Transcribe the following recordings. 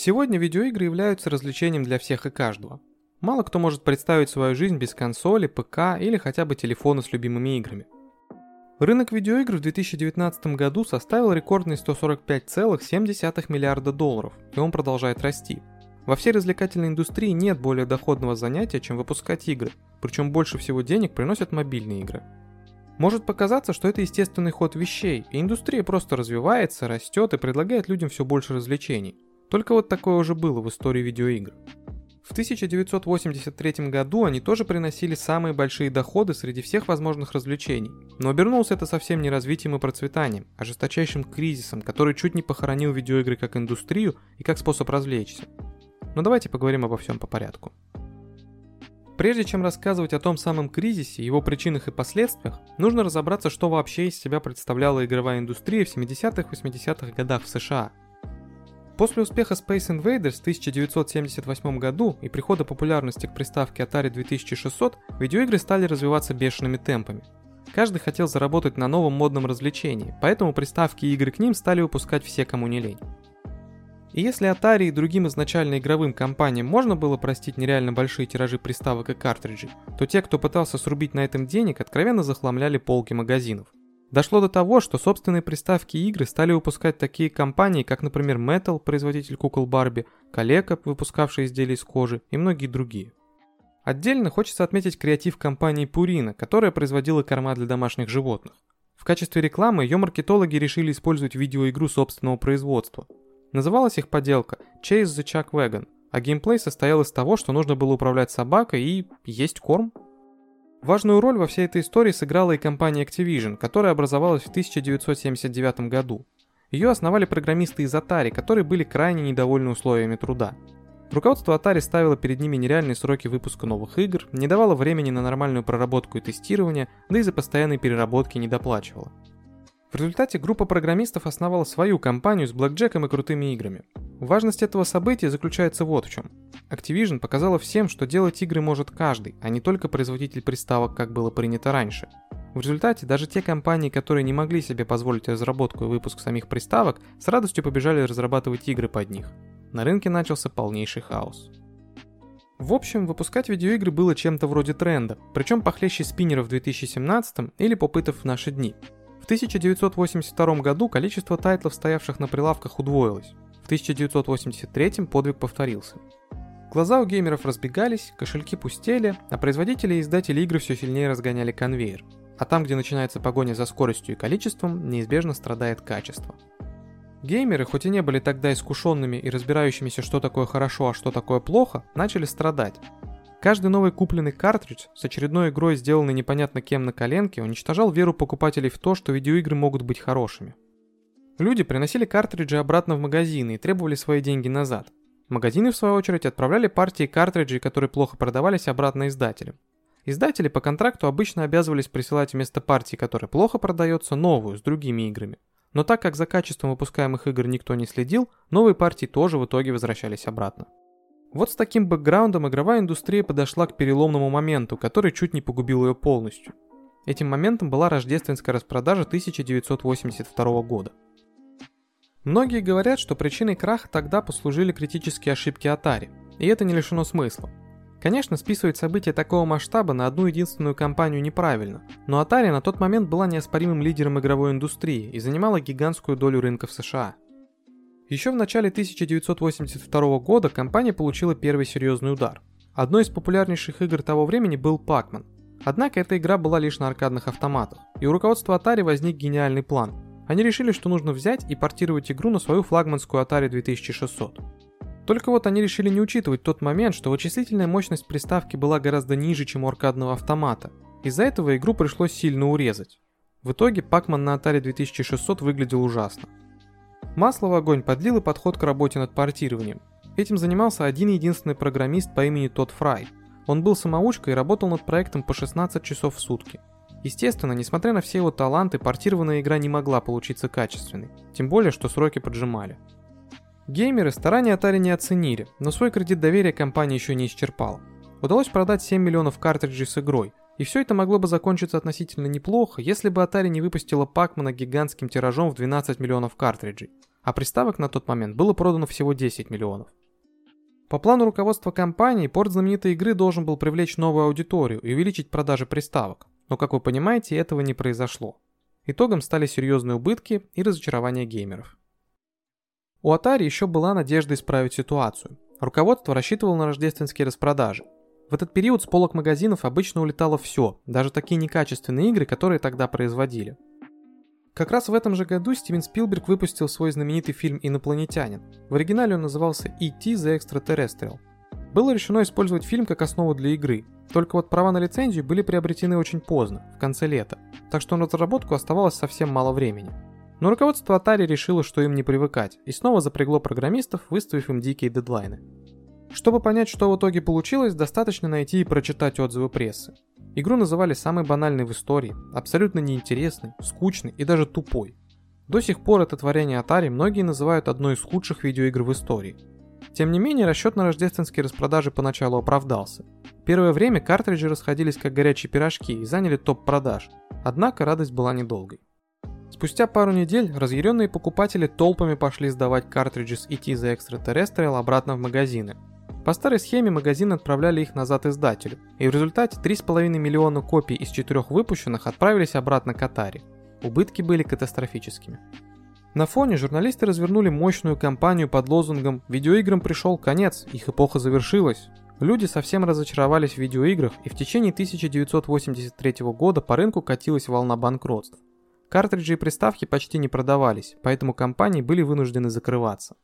Сегодня видеоигры являются развлечением для всех и каждого. Мало кто может представить свою жизнь без консоли, ПК или хотя бы телефона с любимыми играми. Рынок видеоигр в 2019 году составил рекордные 145,7 миллиарда долларов, и он продолжает расти. Во всей развлекательной индустрии нет более доходного занятия, чем выпускать игры, причем больше всего денег приносят мобильные игры. Может показаться, что это естественный ход вещей, и индустрия просто развивается, растет и предлагает людям все больше развлечений. Только вот такое уже было в истории видеоигр. В 1983 году они тоже приносили самые большие доходы среди всех возможных развлечений, но обернулось это совсем не развитием и процветанием, а жесточайшим кризисом, который чуть не похоронил видеоигры как индустрию и как способ развлечься. Но давайте поговорим обо всем по порядку. Прежде чем рассказывать о том самом кризисе, его причинах и последствиях, нужно разобраться, что вообще из себя представляла игровая индустрия в 70-80-х годах в США. После успеха Space Invaders в 1978 году и прихода популярности к приставке Atari 2600, видеоигры стали развиваться бешеными темпами. Каждый хотел заработать на новом модном развлечении, поэтому приставки и игры к ним стали выпускать все, кому не лень. И если Atari и другим изначально игровым компаниям можно было простить нереально большие тиражи приставок и картриджей, то те, кто пытался срубить на этом денег, откровенно захламляли полки магазинов. Дошло до того, что собственные приставки и игры стали выпускать такие компании, как, например, Metal, производитель кукол Барби, Калека, выпускавший изделия из кожи, и многие другие. Отдельно хочется отметить креатив компании Purina, которая производила корма для домашних животных. В качестве рекламы ее маркетологи решили использовать видеоигру собственного производства – Называлась их поделка Chase the Chuck Wagon, а геймплей состоял из того, что нужно было управлять собакой и есть корм. Важную роль во всей этой истории сыграла и компания Activision, которая образовалась в 1979 году. Ее основали программисты из Atari, которые были крайне недовольны условиями труда. Руководство Atari ставило перед ними нереальные сроки выпуска новых игр, не давало времени на нормальную проработку и тестирование, да и за постоянной переработки не доплачивало. В результате группа программистов основала свою компанию с блэкджеком и крутыми играми. Важность этого события заключается вот в чем. Activision показала всем, что делать игры может каждый, а не только производитель приставок, как было принято раньше. В результате даже те компании, которые не могли себе позволить разработку и выпуск самих приставок, с радостью побежали разрабатывать игры под них. На рынке начался полнейший хаос. В общем, выпускать видеоигры было чем-то вроде тренда, причем похлеще спиннеров в 2017 или попытов в наши дни – 1982 году количество тайтлов, стоявших на прилавках, удвоилось. В 1983 подвиг повторился. Глаза у геймеров разбегались, кошельки пустели, а производители и издатели игр все сильнее разгоняли конвейер. А там, где начинается погоня за скоростью и количеством, неизбежно страдает качество. Геймеры, хоть и не были тогда искушенными и разбирающимися, что такое хорошо, а что такое плохо, начали страдать. Каждый новый купленный картридж с очередной игрой, сделанной непонятно кем на коленке, уничтожал веру покупателей в то, что видеоигры могут быть хорошими. Люди приносили картриджи обратно в магазины и требовали свои деньги назад. Магазины, в свою очередь, отправляли партии картриджей, которые плохо продавались, обратно издателям. Издатели по контракту обычно обязывались присылать вместо партии, которая плохо продается, новую, с другими играми. Но так как за качеством выпускаемых игр никто не следил, новые партии тоже в итоге возвращались обратно. Вот с таким бэкграундом игровая индустрия подошла к переломному моменту, который чуть не погубил ее полностью. Этим моментом была рождественская распродажа 1982 года. Многие говорят, что причиной краха тогда послужили критические ошибки Atari, и это не лишено смысла. Конечно, списывать события такого масштаба на одну единственную компанию неправильно, но Atari на тот момент была неоспоримым лидером игровой индустрии и занимала гигантскую долю рынка в США – еще в начале 1982 года компания получила первый серьезный удар. Одной из популярнейших игр того времени был Pac-Man. Однако эта игра была лишь на аркадных автоматах, и у руководства Atari возник гениальный план. Они решили, что нужно взять и портировать игру на свою флагманскую Atari 2600. Только вот они решили не учитывать тот момент, что вычислительная мощность приставки была гораздо ниже, чем у аркадного автомата. Из-за этого игру пришлось сильно урезать. В итоге Pac-Man на Atari 2600 выглядел ужасно. Масло в огонь подлил и подход к работе над портированием. Этим занимался один единственный программист по имени Тодд Фрай. Он был самоучкой и работал над проектом по 16 часов в сутки. Естественно, несмотря на все его таланты, портированная игра не могла получиться качественной, тем более, что сроки поджимали. Геймеры старания Atari не оценили, но свой кредит доверия компания еще не исчерпала. Удалось продать 7 миллионов картриджей с игрой, и все это могло бы закончиться относительно неплохо, если бы Atari не выпустила Пакмана гигантским тиражом в 12 миллионов картриджей. А приставок на тот момент было продано всего 10 миллионов. По плану руководства компании, порт знаменитой игры должен был привлечь новую аудиторию и увеличить продажи приставок, но, как вы понимаете, этого не произошло. Итогом стали серьезные убытки и разочарование геймеров. У Atari еще была надежда исправить ситуацию. Руководство рассчитывало на рождественские распродажи. В этот период с полок магазинов обычно улетало все, даже такие некачественные игры, которые тогда производили. Как раз в этом же году Стивен Спилберг выпустил свой знаменитый фильм «Инопланетянин». В оригинале он назывался «E.T. The Extraterrestrial». Было решено использовать фильм как основу для игры, только вот права на лицензию были приобретены очень поздно, в конце лета, так что на разработку оставалось совсем мало времени. Но руководство Atari решило, что им не привыкать, и снова запрягло программистов, выставив им дикие дедлайны. Чтобы понять, что в итоге получилось, достаточно найти и прочитать отзывы прессы. Игру называли самой банальной в истории, абсолютно неинтересной, скучной и даже тупой. До сих пор это творение Atari многие называют одной из худших видеоигр в истории. Тем не менее, расчет на рождественские распродажи поначалу оправдался. Первое время картриджи расходились как горячие пирожки и заняли топ продаж, однако радость была недолгой. Спустя пару недель разъяренные покупатели толпами пошли сдавать картриджи с ET The Extraterrestrial обратно в магазины, по старой схеме магазины отправляли их назад издателю, и в результате 3,5 миллиона копий из четырех выпущенных отправились обратно к Atari. Убытки были катастрофическими. На фоне журналисты развернули мощную кампанию под лозунгом «Видеоиграм пришел конец, их эпоха завершилась». Люди совсем разочаровались в видеоиграх, и в течение 1983 года по рынку катилась волна банкротств. Картриджи и приставки почти не продавались, поэтому компании были вынуждены закрываться.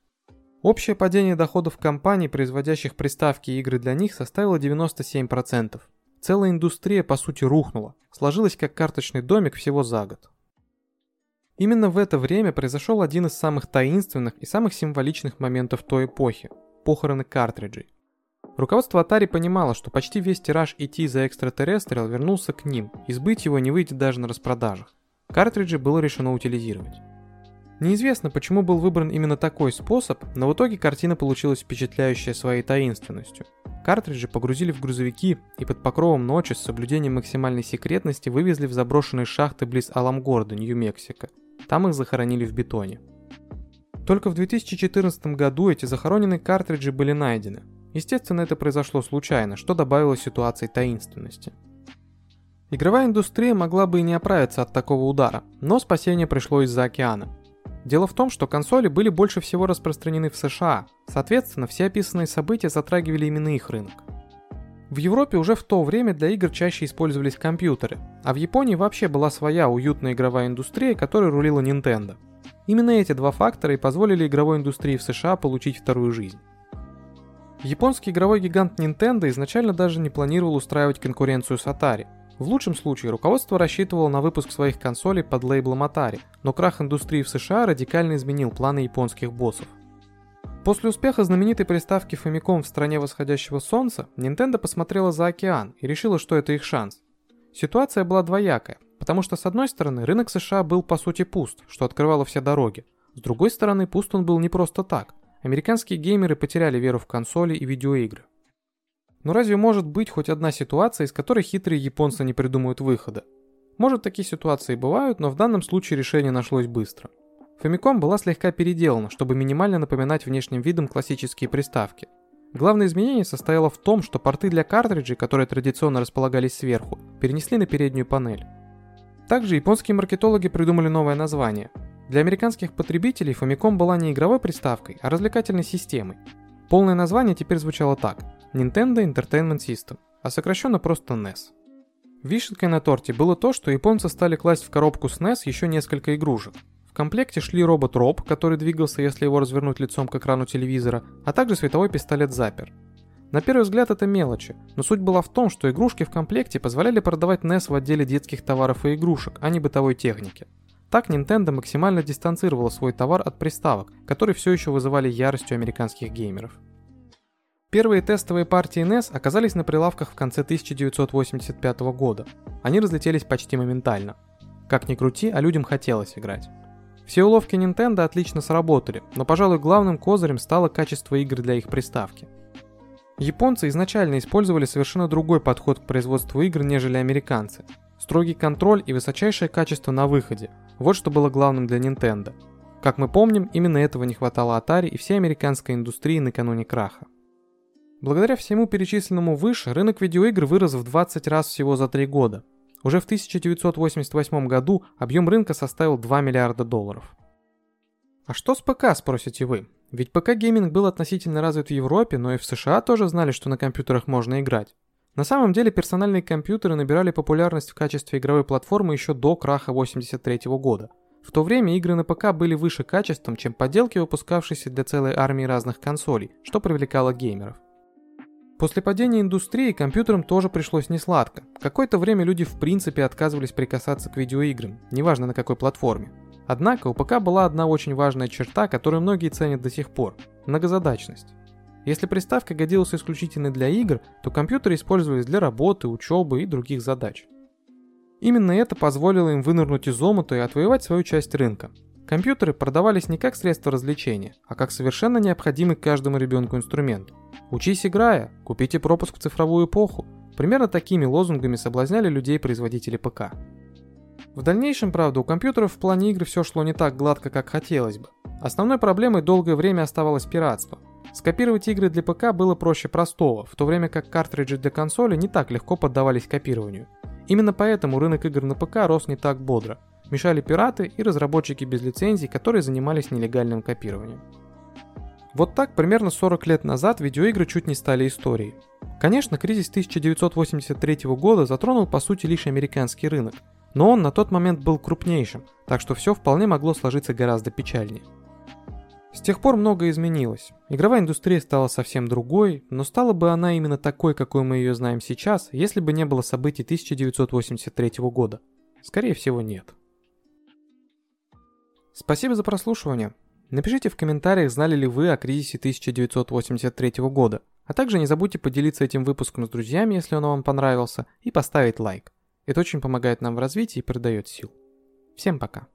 Общее падение доходов компаний, производящих приставки и игры для них, составило 97%. Целая индустрия по сути рухнула, сложилась как карточный домик всего за год. Именно в это время произошел один из самых таинственных и самых символичных моментов той эпохи – похороны картриджей. Руководство Atari понимало, что почти весь тираж ET за Extraterrestrial вернулся к ним, и сбыть его не выйдет даже на распродажах. Картриджи было решено утилизировать. Неизвестно, почему был выбран именно такой способ, но в итоге картина получилась впечатляющая своей таинственностью. Картриджи погрузили в грузовики и под покровом ночи с соблюдением максимальной секретности вывезли в заброшенные шахты близ Аламгорда, Нью-Мексико. Там их захоронили в бетоне. Только в 2014 году эти захороненные картриджи были найдены. Естественно, это произошло случайно, что добавило ситуации таинственности. Игровая индустрия могла бы и не оправиться от такого удара, но спасение пришло из-за океана. Дело в том, что консоли были больше всего распространены в США, соответственно, все описанные события затрагивали именно их рынок. В Европе уже в то время для игр чаще использовались компьютеры, а в Японии вообще была своя уютная игровая индустрия, которой рулила Nintendo. Именно эти два фактора и позволили игровой индустрии в США получить вторую жизнь. Японский игровой гигант Nintendo изначально даже не планировал устраивать конкуренцию с Atari – в лучшем случае руководство рассчитывало на выпуск своих консолей под лейблом Atari, но крах индустрии в США радикально изменил планы японских боссов. После успеха знаменитой приставки Famicom в стране восходящего солнца, Nintendo посмотрела за океан и решила, что это их шанс. Ситуация была двоякая, потому что с одной стороны рынок США был по сути пуст, что открывало все дороги. С другой стороны, пуст он был не просто так. Американские геймеры потеряли веру в консоли и видеоигры. Но разве может быть хоть одна ситуация, из которой хитрые японцы не придумают выхода? Может, такие ситуации бывают, но в данном случае решение нашлось быстро. Famicom была слегка переделана, чтобы минимально напоминать внешним видом классические приставки. Главное изменение состояло в том, что порты для картриджей, которые традиционно располагались сверху, перенесли на переднюю панель. Также японские маркетологи придумали новое название. Для американских потребителей Famicom была не игровой приставкой, а развлекательной системой. Полное название теперь звучало так Nintendo Entertainment System, а сокращенно просто NES. Вишенкой на торте было то, что японцы стали класть в коробку с NES еще несколько игрушек. В комплекте шли робот Роб, который двигался, если его развернуть лицом к экрану телевизора, а также световой пистолет Запер. На первый взгляд это мелочи, но суть была в том, что игрушки в комплекте позволяли продавать NES в отделе детских товаров и игрушек, а не бытовой техники. Так Nintendo максимально дистанцировала свой товар от приставок, которые все еще вызывали ярость у американских геймеров. Первые тестовые партии NES оказались на прилавках в конце 1985 года. Они разлетелись почти моментально. Как ни крути, а людям хотелось играть. Все уловки Nintendo отлично сработали, но, пожалуй, главным козырем стало качество игр для их приставки. Японцы изначально использовали совершенно другой подход к производству игр, нежели американцы. Строгий контроль и высочайшее качество на выходе – вот что было главным для Nintendo – Как мы помним, именно этого не хватало Atari и всей американской индустрии накануне краха. Благодаря всему перечисленному выше, рынок видеоигр вырос в 20 раз всего за 3 года. Уже в 1988 году объем рынка составил 2 миллиарда долларов. А что с ПК, спросите вы? Ведь ПК-гейминг был относительно развит в Европе, но и в США тоже знали, что на компьютерах можно играть. На самом деле персональные компьютеры набирали популярность в качестве игровой платформы еще до краха 83 года. В то время игры на ПК были выше качеством, чем поделки, выпускавшиеся для целой армии разных консолей, что привлекало геймеров. После падения индустрии компьютерам тоже пришлось несладко. Какое-то время люди в принципе отказывались прикасаться к видеоиграм, неважно на какой платформе. Однако у ПК была одна очень важная черта, которую многие ценят до сих пор – многозадачность. Если приставка годилась исключительно для игр, то компьютеры использовались для работы, учебы и других задач. Именно это позволило им вынырнуть из омута и отвоевать свою часть рынка. Компьютеры продавались не как средство развлечения, а как совершенно необходимый каждому ребенку инструмент. «Учись играя», «Купите пропуск в цифровую эпоху». Примерно такими лозунгами соблазняли людей производители ПК. В дальнейшем, правда, у компьютеров в плане игр все шло не так гладко, как хотелось бы. Основной проблемой долгое время оставалось пиратство. Скопировать игры для ПК было проще простого, в то время как картриджи для консоли не так легко поддавались копированию. Именно поэтому рынок игр на ПК рос не так бодро. Мешали пираты и разработчики без лицензий, которые занимались нелегальным копированием. Вот так примерно 40 лет назад видеоигры чуть не стали историей. Конечно, кризис 1983 года затронул по сути лишь американский рынок, но он на тот момент был крупнейшим, так что все вполне могло сложиться гораздо печальнее. С тех пор многое изменилось. Игровая индустрия стала совсем другой, но стала бы она именно такой, какой мы ее знаем сейчас, если бы не было событий 1983 года. Скорее всего, нет. Спасибо за прослушивание. Напишите в комментариях, знали ли вы о кризисе 1983 года, а также не забудьте поделиться этим выпуском с друзьями, если он вам понравился, и поставить лайк. Это очень помогает нам в развитии и придает сил. Всем пока.